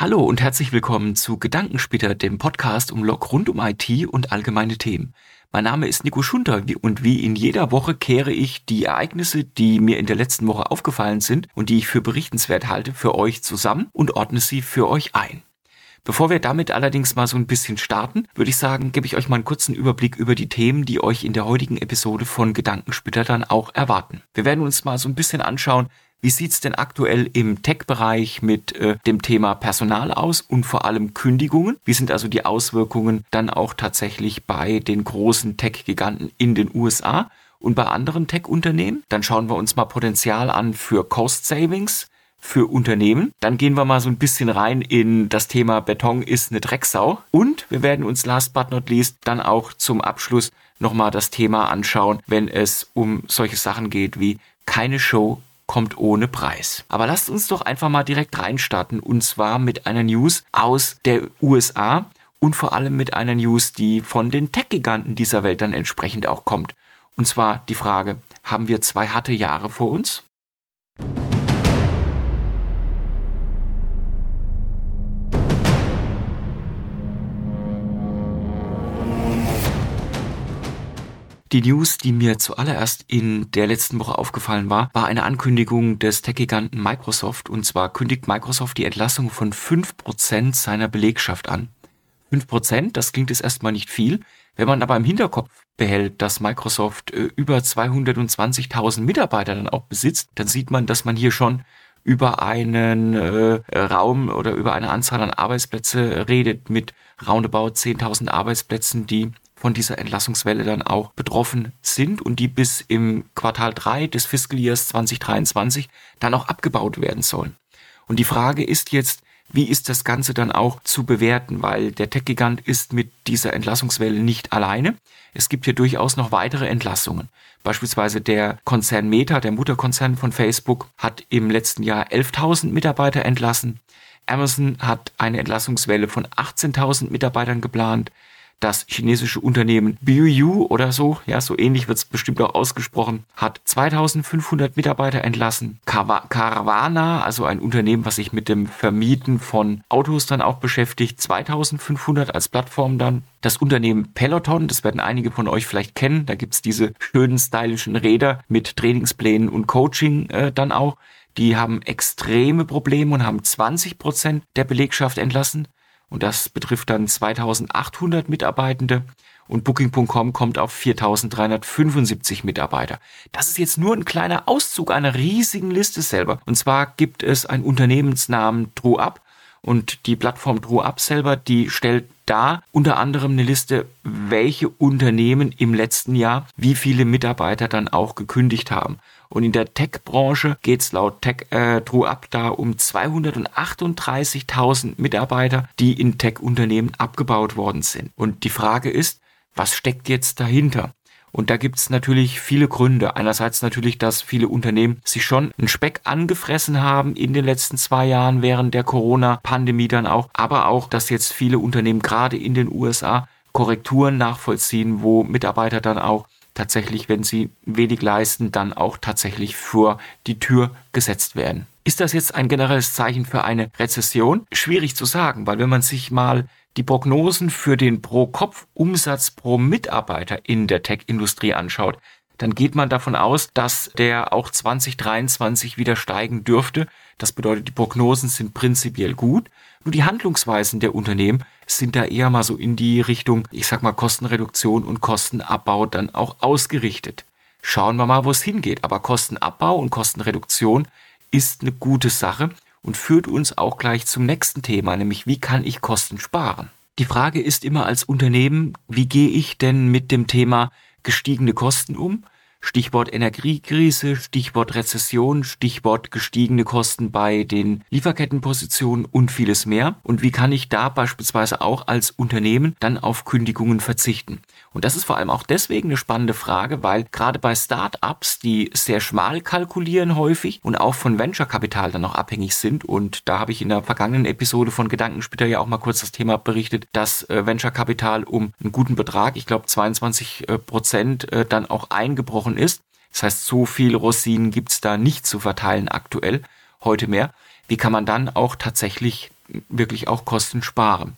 Hallo und herzlich willkommen zu Gedankensplitter, dem Podcast um Log rund um IT und allgemeine Themen. Mein Name ist Nico Schunter und wie in jeder Woche kehre ich die Ereignisse, die mir in der letzten Woche aufgefallen sind und die ich für berichtenswert halte, für euch zusammen und ordne sie für euch ein. Bevor wir damit allerdings mal so ein bisschen starten, würde ich sagen, gebe ich euch mal einen kurzen Überblick über die Themen, die euch in der heutigen Episode von Gedankensplitter dann auch erwarten. Wir werden uns mal so ein bisschen anschauen, wie sieht's denn aktuell im Tech-Bereich mit äh, dem Thema Personal aus und vor allem Kündigungen? Wie sind also die Auswirkungen dann auch tatsächlich bei den großen Tech-Giganten in den USA? Und bei anderen Tech-Unternehmen, dann schauen wir uns mal Potenzial an für Cost Savings, für Unternehmen. Dann gehen wir mal so ein bisschen rein in das Thema Beton ist eine Drecksau. Und wir werden uns last but not least dann auch zum Abschluss nochmal das Thema anschauen, wenn es um solche Sachen geht wie keine Show kommt ohne Preis. Aber lasst uns doch einfach mal direkt reinstarten und zwar mit einer News aus der USA und vor allem mit einer News, die von den Tech-Giganten dieser Welt dann entsprechend auch kommt. Und zwar die Frage, haben wir zwei harte Jahre vor uns? Die News, die mir zuallererst in der letzten Woche aufgefallen war, war eine Ankündigung des Tech-Giganten Microsoft. Und zwar kündigt Microsoft die Entlassung von fünf Prozent seiner Belegschaft an. Fünf Prozent, das klingt jetzt erstmal nicht viel. Wenn man aber im Hinterkopf behält, dass Microsoft äh, über 220.000 Mitarbeiter dann auch besitzt, dann sieht man, dass man hier schon über einen äh, Raum oder über eine Anzahl an Arbeitsplätze redet mit roundabout 10.000 Arbeitsplätzen, die von dieser Entlassungswelle dann auch betroffen sind und die bis im Quartal 3 des Fiscaljahres 2023 dann auch abgebaut werden sollen. Und die Frage ist jetzt, wie ist das Ganze dann auch zu bewerten? Weil der Tech-Gigant ist mit dieser Entlassungswelle nicht alleine. Es gibt hier durchaus noch weitere Entlassungen. Beispielsweise der Konzern Meta, der Mutterkonzern von Facebook, hat im letzten Jahr 11.000 Mitarbeiter entlassen. Amazon hat eine Entlassungswelle von 18.000 Mitarbeitern geplant das chinesische Unternehmen Biuyu oder so, ja, so ähnlich wird es bestimmt auch ausgesprochen, hat 2500 Mitarbeiter entlassen. Caravana, also ein Unternehmen, was sich mit dem Vermieten von Autos dann auch beschäftigt, 2500 als Plattform dann. Das Unternehmen Peloton, das werden einige von euch vielleicht kennen, da gibt's diese schönen stylischen Räder mit Trainingsplänen und Coaching äh, dann auch. Die haben extreme Probleme und haben 20 Prozent der Belegschaft entlassen. Und das betrifft dann 2800 Mitarbeitende und Booking.com kommt auf 4375 Mitarbeiter. Das ist jetzt nur ein kleiner Auszug einer riesigen Liste selber. Und zwar gibt es einen Unternehmensnamen TrueUp und die Plattform TrueUp selber, die stellt da unter anderem eine Liste, welche Unternehmen im letzten Jahr wie viele Mitarbeiter dann auch gekündigt haben. Und in der Tech-Branche geht es laut Tech äh, Up da um 238.000 Mitarbeiter, die in Tech-Unternehmen abgebaut worden sind. Und die Frage ist, was steckt jetzt dahinter? Und da gibt's natürlich viele Gründe. Einerseits natürlich, dass viele Unternehmen sich schon einen Speck angefressen haben in den letzten zwei Jahren während der Corona-Pandemie dann auch, aber auch, dass jetzt viele Unternehmen gerade in den USA Korrekturen nachvollziehen, wo Mitarbeiter dann auch tatsächlich, wenn sie wenig leisten, dann auch tatsächlich vor die Tür gesetzt werden. Ist das jetzt ein generelles Zeichen für eine Rezession? Schwierig zu sagen, weil wenn man sich mal die Prognosen für den Pro-Kopf-Umsatz pro Mitarbeiter in der Tech-Industrie anschaut, dann geht man davon aus, dass der auch 2023 wieder steigen dürfte. Das bedeutet, die Prognosen sind prinzipiell gut. Nur die Handlungsweisen der Unternehmen sind da eher mal so in die Richtung, ich sag mal, Kostenreduktion und Kostenabbau dann auch ausgerichtet. Schauen wir mal, wo es hingeht. Aber Kostenabbau und Kostenreduktion ist eine gute Sache und führt uns auch gleich zum nächsten Thema, nämlich wie kann ich Kosten sparen? Die Frage ist immer als Unternehmen, wie gehe ich denn mit dem Thema gestiegene Kosten um? Stichwort Energiekrise, Stichwort Rezession, Stichwort gestiegene Kosten bei den Lieferkettenpositionen und vieles mehr. Und wie kann ich da beispielsweise auch als Unternehmen dann auf Kündigungen verzichten? Und das ist vor allem auch deswegen eine spannende Frage, weil gerade bei Start-ups, die sehr schmal kalkulieren häufig und auch von Venture-Kapital dann noch abhängig sind, und da habe ich in der vergangenen Episode von Gedankensplitter ja auch mal kurz das Thema berichtet, dass äh, Venture-Kapital um einen guten Betrag, ich glaube 22 äh, Prozent, äh, dann auch eingebrochen eingebrochen ist. Das heißt, so viel Rosinen gibt's da nicht zu verteilen aktuell, heute mehr. Wie kann man dann auch tatsächlich wirklich auch Kosten spare.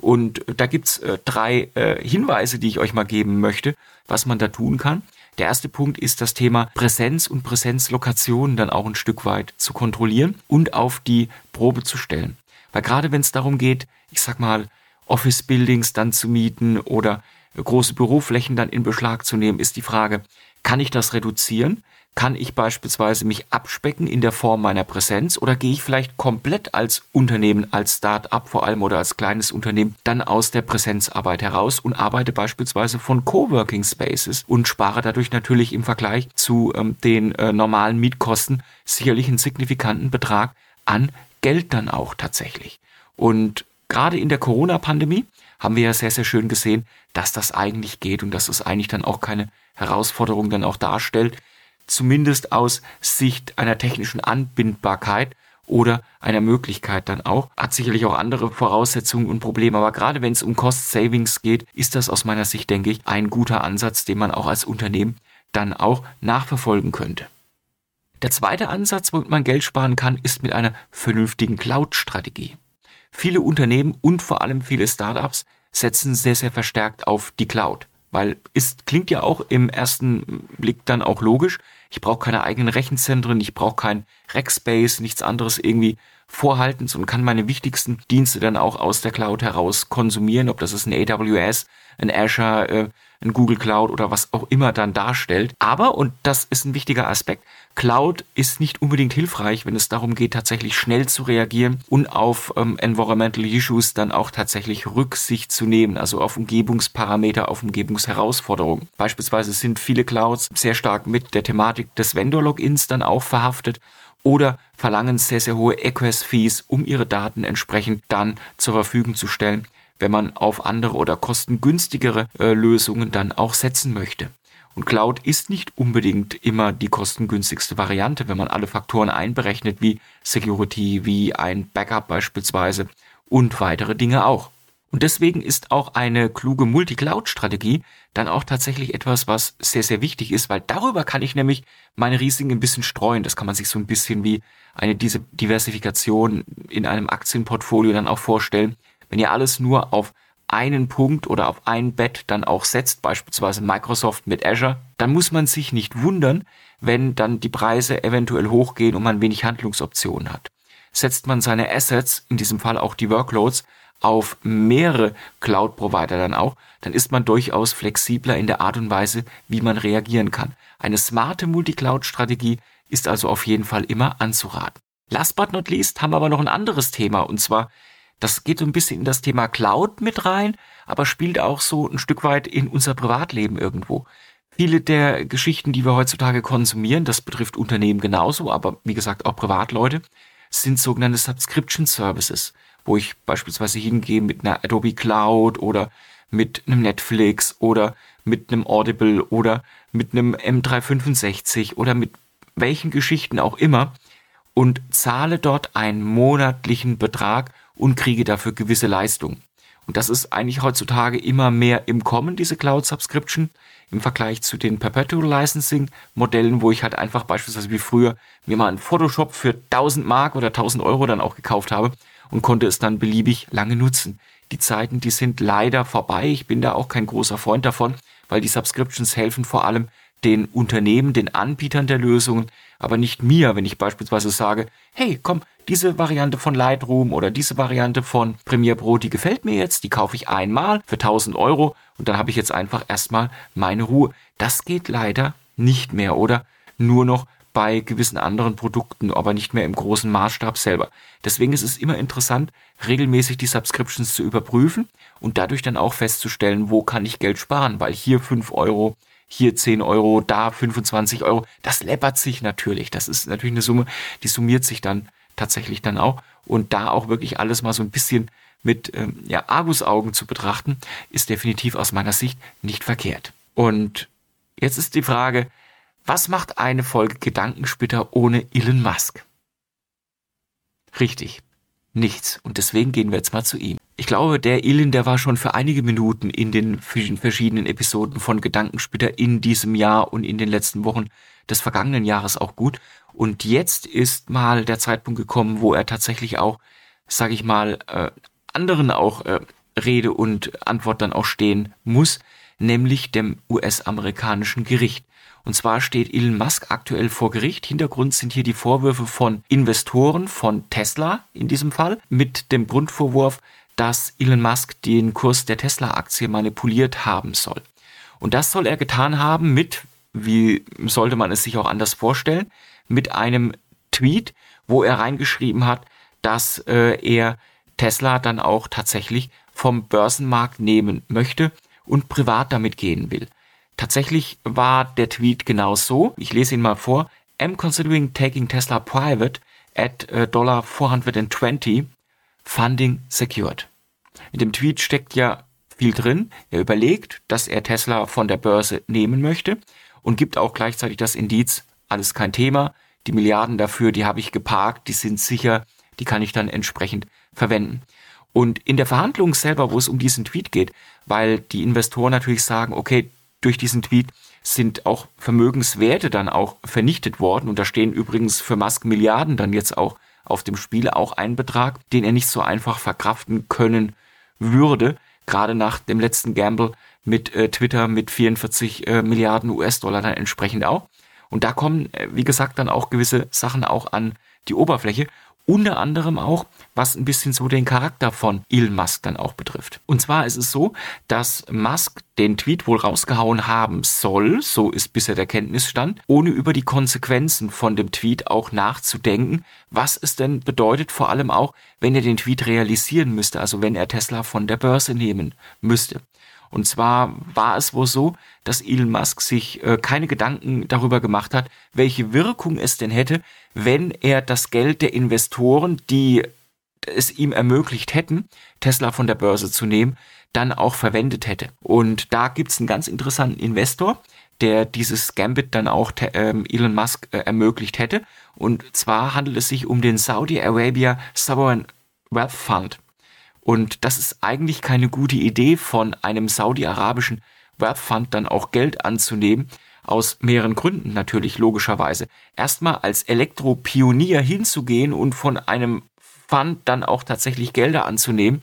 Und da gibt's äh, drei äh, Hinweise, die ich euch mal geben möchte, was man da tun kann. Der erste Punkt ist das Thema Präsenz und Präsenzlokation dann auch ein Stück weit zu kontrollieren und auf die Probe zu stellen. Weil gerade wenn es darum geht, ich sag mal, Office Buildings dann zu mieten oder große Büroflächen dann in Beschlag zu nehmen, ist die Frage, kann ich das reduzieren? Kann ich beispielsweise mich abspecken in der Form meiner Präsenz oder gehe ich vielleicht komplett als Unternehmen, als Start-up vor allem oder als kleines Unternehmen dann aus der Präsenzarbeit heraus und arbeite beispielsweise von Coworking Spaces und spare dadurch natürlich im Vergleich zu ähm, den äh, normalen Mietkosten sicherlich einen signifikanten Betrag an Geld dann auch tatsächlich. Und gerade in der Corona-Pandemie haben wir ja sehr, sehr schön gesehen, dass das eigentlich geht und dass es eigentlich dann auch keine Herausforderung dann auch darstellt, zumindest aus Sicht einer technischen Anbindbarkeit oder einer Möglichkeit dann auch. Hat sicherlich auch andere Voraussetzungen und Probleme, aber gerade wenn es um Cost Savings geht, ist das aus meiner Sicht, denke ich, ein guter Ansatz, den man auch als Unternehmen dann auch nachverfolgen könnte. Der zweite Ansatz, womit man Geld sparen kann, ist mit einer vernünftigen Cloud-Strategie. Viele Unternehmen und vor allem viele Startups setzen sehr, sehr verstärkt auf die Cloud. Weil es klingt ja auch im ersten Blick dann auch logisch. Ich brauche keine eigenen Rechenzentren, ich brauche kein Rackspace, nichts anderes irgendwie vorhalten und kann meine wichtigsten Dienste dann auch aus der Cloud heraus konsumieren, ob das ist ein AWS, ein Azure, äh, ein Google Cloud oder was auch immer dann darstellt. Aber, und das ist ein wichtiger Aspekt, Cloud ist nicht unbedingt hilfreich, wenn es darum geht, tatsächlich schnell zu reagieren und auf ähm, Environmental Issues dann auch tatsächlich Rücksicht zu nehmen, also auf Umgebungsparameter, auf Umgebungsherausforderungen. Beispielsweise sind viele Clouds sehr stark mit der Thematik des Vendor-Logins dann auch verhaftet oder verlangen sehr, sehr hohe Equest-Fees, um ihre Daten entsprechend dann zur Verfügung zu stellen wenn man auf andere oder kostengünstigere äh, Lösungen dann auch setzen möchte. Und Cloud ist nicht unbedingt immer die kostengünstigste Variante, wenn man alle Faktoren einberechnet, wie Security, wie ein Backup beispielsweise und weitere Dinge auch. Und deswegen ist auch eine kluge Multi-Cloud-Strategie dann auch tatsächlich etwas, was sehr, sehr wichtig ist, weil darüber kann ich nämlich meine Risiken ein bisschen streuen. Das kann man sich so ein bisschen wie eine diese Diversifikation in einem Aktienportfolio dann auch vorstellen. Wenn ihr alles nur auf einen Punkt oder auf ein Bett dann auch setzt, beispielsweise Microsoft mit Azure, dann muss man sich nicht wundern, wenn dann die Preise eventuell hochgehen und man wenig Handlungsoptionen hat. Setzt man seine Assets, in diesem Fall auch die Workloads, auf mehrere Cloud-Provider dann auch, dann ist man durchaus flexibler in der Art und Weise, wie man reagieren kann. Eine smarte Multicloud-Strategie ist also auf jeden Fall immer anzuraten. Last but not least haben wir aber noch ein anderes Thema und zwar das geht so ein bisschen in das Thema Cloud mit rein, aber spielt auch so ein Stück weit in unser Privatleben irgendwo. Viele der Geschichten, die wir heutzutage konsumieren, das betrifft Unternehmen genauso, aber wie gesagt auch Privatleute, sind sogenannte Subscription Services, wo ich beispielsweise hingehe mit einer Adobe Cloud oder mit einem Netflix oder mit einem Audible oder mit einem M365 oder mit welchen Geschichten auch immer und zahle dort einen monatlichen Betrag und kriege dafür gewisse Leistungen. Und das ist eigentlich heutzutage immer mehr im Kommen, diese Cloud Subscription, im Vergleich zu den Perpetual Licensing Modellen, wo ich halt einfach beispielsweise wie früher mir mal ein Photoshop für 1000 Mark oder 1000 Euro dann auch gekauft habe und konnte es dann beliebig lange nutzen. Die Zeiten, die sind leider vorbei. Ich bin da auch kein großer Freund davon, weil die Subscriptions helfen vor allem den Unternehmen, den Anbietern der Lösungen, aber nicht mir, wenn ich beispielsweise sage, hey, komm, diese Variante von Lightroom oder diese Variante von Premiere Pro, die gefällt mir jetzt, die kaufe ich einmal für 1000 Euro und dann habe ich jetzt einfach erstmal meine Ruhe. Das geht leider nicht mehr oder nur noch bei gewissen anderen Produkten, aber nicht mehr im großen Maßstab selber. Deswegen ist es immer interessant, regelmäßig die Subscriptions zu überprüfen und dadurch dann auch festzustellen, wo kann ich Geld sparen, weil hier 5 Euro hier 10 Euro, da 25 Euro. Das läppert sich natürlich. Das ist natürlich eine Summe, die summiert sich dann tatsächlich dann auch. Und da auch wirklich alles mal so ein bisschen mit ähm, ja, Argusaugen zu betrachten, ist definitiv aus meiner Sicht nicht verkehrt. Und jetzt ist die Frage, was macht eine Folge Gedankensplitter ohne Elon Musk? Richtig, nichts. Und deswegen gehen wir jetzt mal zu ihm. Ich glaube, der Elin, der war schon für einige Minuten in den verschiedenen Episoden von Gedankensplitter in diesem Jahr und in den letzten Wochen des vergangenen Jahres auch gut. Und jetzt ist mal der Zeitpunkt gekommen, wo er tatsächlich auch sage ich mal, äh, anderen auch äh, Rede und Antwort dann auch stehen muss, nämlich dem US-amerikanischen Gericht. Und zwar steht Elon Musk aktuell vor Gericht. Hintergrund sind hier die Vorwürfe von Investoren von Tesla in diesem Fall mit dem Grundvorwurf, dass Elon Musk den Kurs der Tesla-Aktie manipuliert haben soll. Und das soll er getan haben mit, wie sollte man es sich auch anders vorstellen, mit einem Tweet, wo er reingeschrieben hat, dass äh, er Tesla dann auch tatsächlich vom Börsenmarkt nehmen möchte und privat damit gehen will. Tatsächlich war der Tweet genau so. Ich lese ihn mal vor. I'm considering taking Tesla private at uh, dollar 420 funding secured. In dem Tweet steckt ja viel drin. Er überlegt, dass er Tesla von der Börse nehmen möchte und gibt auch gleichzeitig das Indiz, alles kein Thema. Die Milliarden dafür, die habe ich geparkt, die sind sicher, die kann ich dann entsprechend verwenden. Und in der Verhandlung selber, wo es um diesen Tweet geht, weil die Investoren natürlich sagen, okay, durch diesen Tweet sind auch Vermögenswerte dann auch vernichtet worden. Und da stehen übrigens für Musk Milliarden dann jetzt auch auf dem Spiel auch ein Betrag, den er nicht so einfach verkraften können würde. Gerade nach dem letzten Gamble mit äh, Twitter mit 44 äh, Milliarden US-Dollar dann entsprechend auch. Und da kommen, äh, wie gesagt, dann auch gewisse Sachen auch an die Oberfläche. Unter anderem auch, was ein bisschen so den Charakter von Elon Musk dann auch betrifft. Und zwar ist es so, dass Musk den Tweet wohl rausgehauen haben soll, so ist bisher der Kenntnisstand, ohne über die Konsequenzen von dem Tweet auch nachzudenken, was es denn bedeutet, vor allem auch, wenn er den Tweet realisieren müsste, also wenn er Tesla von der Börse nehmen müsste. Und zwar war es wohl so, dass Elon Musk sich äh, keine Gedanken darüber gemacht hat, welche Wirkung es denn hätte, wenn er das Geld der Investoren, die es ihm ermöglicht hätten, Tesla von der Börse zu nehmen, dann auch verwendet hätte. Und da gibt's einen ganz interessanten Investor, der dieses Gambit dann auch ähm, Elon Musk äh, ermöglicht hätte. Und zwar handelt es sich um den Saudi Arabia Sovereign Wealth Fund. Und das ist eigentlich keine gute Idee, von einem saudi-arabischen Wealth dann auch Geld anzunehmen. Aus mehreren Gründen natürlich, logischerweise. Erstmal als Elektropionier hinzugehen und von einem Fund dann auch tatsächlich Gelder anzunehmen,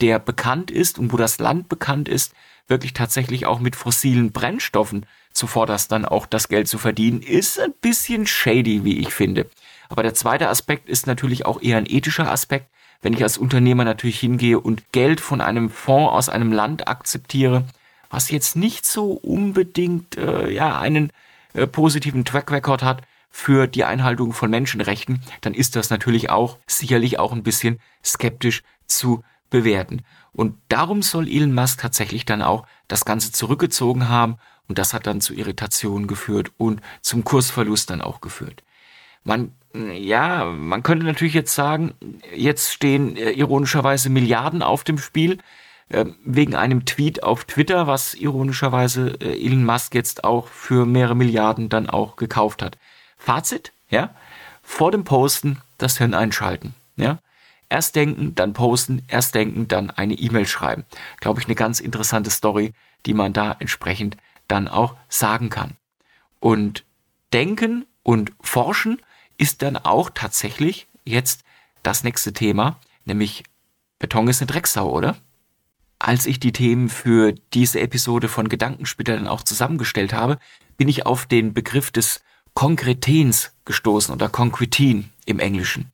der bekannt ist und wo das Land bekannt ist, wirklich tatsächlich auch mit fossilen Brennstoffen zuvorderst dann auch das Geld zu verdienen, ist ein bisschen shady, wie ich finde. Aber der zweite Aspekt ist natürlich auch eher ein ethischer Aspekt wenn ich als Unternehmer natürlich hingehe und Geld von einem Fonds aus einem Land akzeptiere, was jetzt nicht so unbedingt äh, ja einen äh, positiven Track Record hat für die Einhaltung von Menschenrechten, dann ist das natürlich auch sicherlich auch ein bisschen skeptisch zu bewerten. Und darum soll Elon Musk tatsächlich dann auch das Ganze zurückgezogen haben und das hat dann zu Irritationen geführt und zum Kursverlust dann auch geführt. Man ja, man könnte natürlich jetzt sagen, jetzt stehen äh, ironischerweise Milliarden auf dem Spiel äh, wegen einem Tweet auf Twitter, was ironischerweise äh, Elon Musk jetzt auch für mehrere Milliarden dann auch gekauft hat. Fazit, ja, vor dem Posten das Hirn einschalten, ja. Erst denken, dann posten, erst denken, dann eine E-Mail schreiben. Glaube ich, eine ganz interessante Story, die man da entsprechend dann auch sagen kann. Und denken und forschen ist dann auch tatsächlich jetzt das nächste Thema, nämlich Beton ist eine Drecksau, oder? Als ich die Themen für diese Episode von Gedankensplitter dann auch zusammengestellt habe, bin ich auf den Begriff des Konkretens gestoßen oder Concretin im Englischen.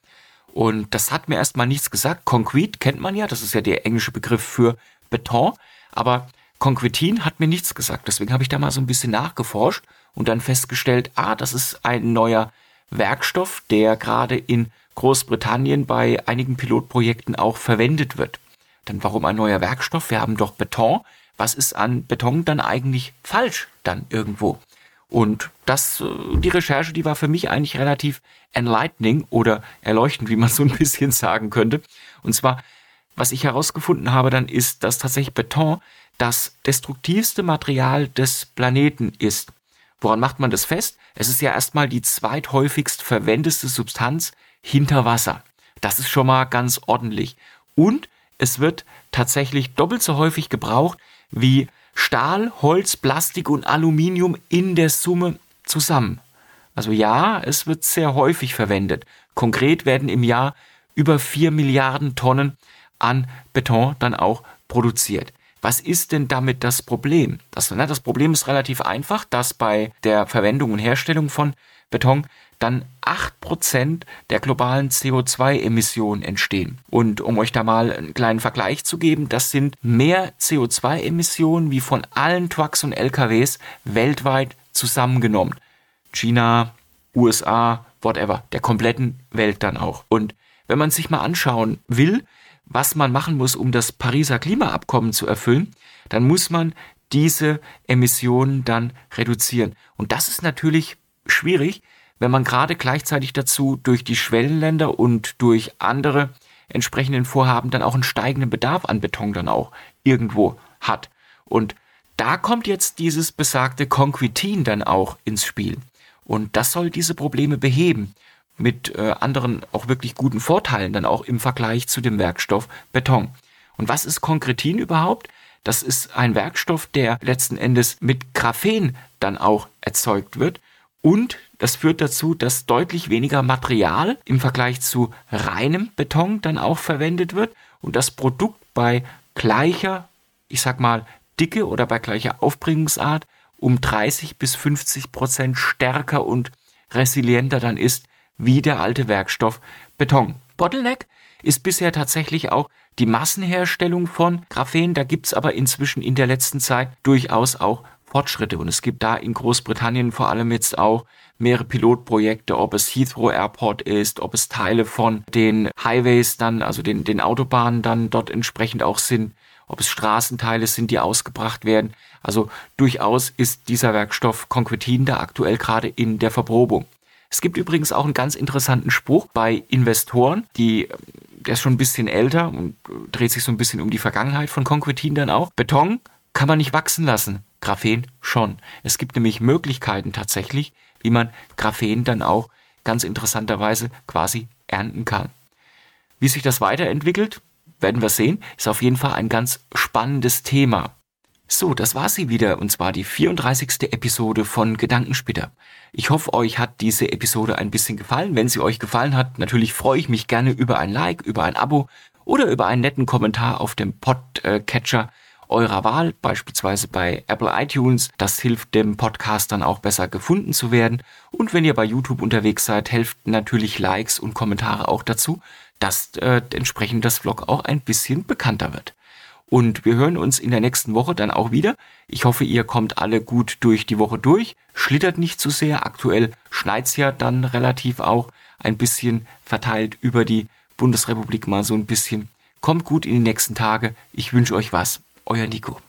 Und das hat mir erstmal nichts gesagt. Concrete kennt man ja, das ist ja der englische Begriff für Beton, aber Concretin hat mir nichts gesagt. Deswegen habe ich da mal so ein bisschen nachgeforscht und dann festgestellt, ah, das ist ein neuer Werkstoff, der gerade in Großbritannien bei einigen Pilotprojekten auch verwendet wird. Dann warum ein neuer Werkstoff? Wir haben doch Beton. Was ist an Beton dann eigentlich falsch dann irgendwo? Und das, äh, die Recherche, die war für mich eigentlich relativ enlightening oder erleuchtend, wie man so ein bisschen sagen könnte. Und zwar, was ich herausgefunden habe dann ist, dass tatsächlich Beton das destruktivste Material des Planeten ist. Woran macht man das fest? Es ist ja erstmal die zweithäufigst verwendeste Substanz hinter Wasser. Das ist schon mal ganz ordentlich. Und es wird tatsächlich doppelt so häufig gebraucht wie Stahl, Holz, Plastik und Aluminium in der Summe zusammen. Also ja, es wird sehr häufig verwendet. Konkret werden im Jahr über 4 Milliarden Tonnen an Beton dann auch produziert. Was ist denn damit das Problem? Das, na, das Problem ist relativ einfach, dass bei der Verwendung und Herstellung von Beton dann 8% der globalen CO2-Emissionen entstehen. Und um euch da mal einen kleinen Vergleich zu geben, das sind mehr CO2-Emissionen wie von allen Trucks und LKWs weltweit zusammengenommen. China, USA, whatever, der kompletten Welt dann auch. Und wenn man sich mal anschauen will, was man machen muss, um das Pariser Klimaabkommen zu erfüllen, dann muss man diese Emissionen dann reduzieren. Und das ist natürlich schwierig, wenn man gerade gleichzeitig dazu durch die Schwellenländer und durch andere entsprechenden Vorhaben dann auch einen steigenden Bedarf an Beton dann auch irgendwo hat. Und da kommt jetzt dieses besagte Conquitin dann auch ins Spiel. Und das soll diese Probleme beheben mit äh, anderen auch wirklich guten Vorteilen dann auch im Vergleich zu dem Werkstoff Beton. Und was ist Konkretin überhaupt? Das ist ein Werkstoff, der letzten Endes mit Graphen dann auch erzeugt wird. Und das führt dazu, dass deutlich weniger Material im Vergleich zu reinem Beton dann auch verwendet wird und das Produkt bei gleicher, ich sag mal, Dicke oder bei gleicher Aufbringungsart um 30 bis 50 Prozent stärker und resilienter dann ist wie der alte Werkstoff Beton. Bottleneck ist bisher tatsächlich auch die Massenherstellung von Graphen. Da gibt's aber inzwischen in der letzten Zeit durchaus auch Fortschritte. Und es gibt da in Großbritannien vor allem jetzt auch mehrere Pilotprojekte, ob es Heathrow Airport ist, ob es Teile von den Highways dann, also den, den Autobahnen dann dort entsprechend auch sind, ob es Straßenteile sind, die ausgebracht werden. Also durchaus ist dieser Werkstoff Conquetin da aktuell gerade in der Verprobung. Es gibt übrigens auch einen ganz interessanten Spruch bei Investoren, die der ist schon ein bisschen älter und dreht sich so ein bisschen um die Vergangenheit von Conquetin dann auch. Beton kann man nicht wachsen lassen, Graphen schon. Es gibt nämlich Möglichkeiten tatsächlich, wie man Graphen dann auch ganz interessanterweise quasi ernten kann. Wie sich das weiterentwickelt, werden wir sehen. Ist auf jeden Fall ein ganz spannendes Thema. So, das war sie wieder und zwar die 34. Episode von Gedankenspitter. Ich hoffe, euch hat diese Episode ein bisschen gefallen. Wenn sie euch gefallen hat, natürlich freue ich mich gerne über ein Like, über ein Abo oder über einen netten Kommentar auf dem Podcatcher eurer Wahl, beispielsweise bei Apple iTunes. Das hilft dem Podcast dann auch besser gefunden zu werden. Und wenn ihr bei YouTube unterwegs seid, helft natürlich Likes und Kommentare auch dazu, dass äh, entsprechend das Vlog auch ein bisschen bekannter wird. Und wir hören uns in der nächsten Woche dann auch wieder. Ich hoffe, ihr kommt alle gut durch die Woche durch. Schlittert nicht zu so sehr. Aktuell schneit's ja dann relativ auch ein bisschen verteilt über die Bundesrepublik mal so ein bisschen. Kommt gut in die nächsten Tage. Ich wünsche euch was. Euer Nico.